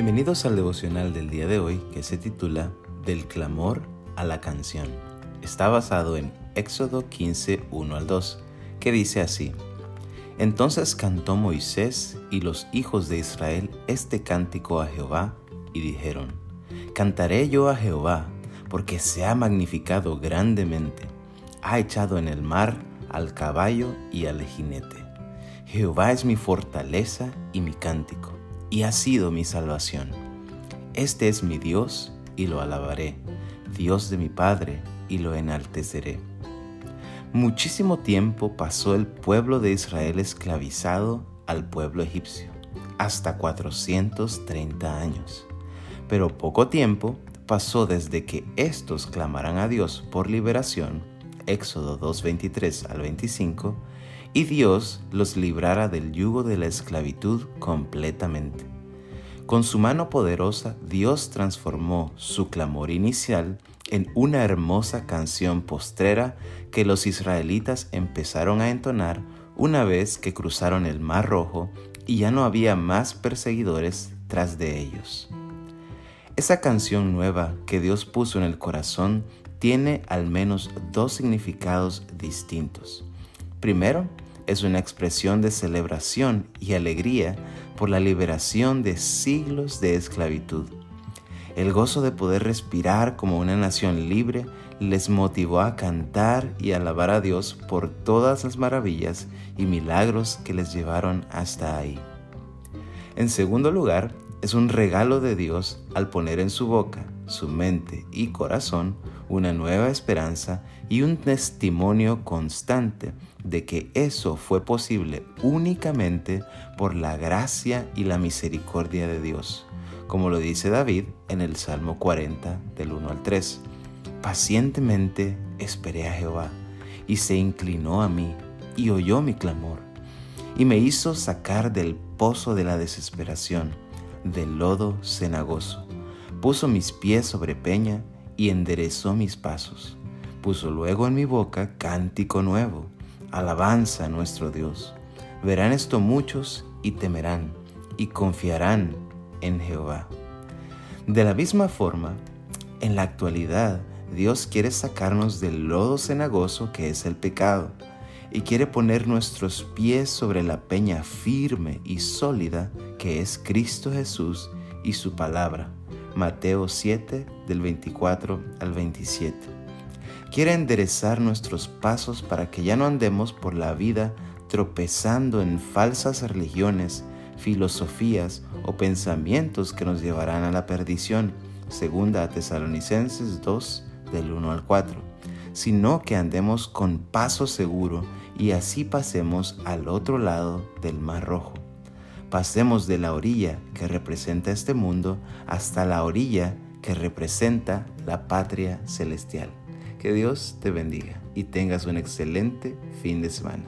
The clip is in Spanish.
Bienvenidos al devocional del día de hoy que se titula Del clamor a la canción. Está basado en Éxodo 15, 1 al 2, que dice así. Entonces cantó Moisés y los hijos de Israel este cántico a Jehová y dijeron, Cantaré yo a Jehová, porque se ha magnificado grandemente, ha echado en el mar al caballo y al jinete. Jehová es mi fortaleza y mi cántico y ha sido mi salvación. Este es mi Dios y lo alabaré, Dios de mi Padre y lo enalteceré. Muchísimo tiempo pasó el pueblo de Israel esclavizado al pueblo egipcio, hasta 430 años. Pero poco tiempo pasó desde que éstos clamaran a Dios por liberación, Éxodo 2.23 al 25, y Dios los librara del yugo de la esclavitud completamente. Con su mano poderosa, Dios transformó su clamor inicial en una hermosa canción postrera que los israelitas empezaron a entonar una vez que cruzaron el Mar Rojo y ya no había más perseguidores tras de ellos. Esa canción nueva que Dios puso en el corazón tiene al menos dos significados distintos. Primero, es una expresión de celebración y alegría por la liberación de siglos de esclavitud. El gozo de poder respirar como una nación libre les motivó a cantar y alabar a Dios por todas las maravillas y milagros que les llevaron hasta ahí. En segundo lugar, es un regalo de Dios al poner en su boca, su mente y corazón una nueva esperanza y un testimonio constante de que eso fue posible únicamente por la gracia y la misericordia de Dios, como lo dice David en el Salmo 40 del 1 al 3. Pacientemente esperé a Jehová y se inclinó a mí y oyó mi clamor y me hizo sacar del pozo de la desesperación, del lodo cenagoso. Puso mis pies sobre peña y enderezó mis pasos. Puso luego en mi boca cántico nuevo, alabanza a nuestro Dios. Verán esto muchos y temerán y confiarán en Jehová. De la misma forma, en la actualidad, Dios quiere sacarnos del lodo cenagoso que es el pecado y quiere poner nuestros pies sobre la peña firme y sólida que es Cristo Jesús y su palabra. Mateo 7 del 24 al 27. Quiere enderezar nuestros pasos para que ya no andemos por la vida tropezando en falsas religiones, filosofías o pensamientos que nos llevarán a la perdición, segunda a Tesalonicenses 2 del 1 al 4, sino que andemos con paso seguro y así pasemos al otro lado del Mar Rojo pasemos de la orilla que representa este mundo hasta la orilla que representa la patria celestial. Que Dios te bendiga y tengas un excelente fin de semana.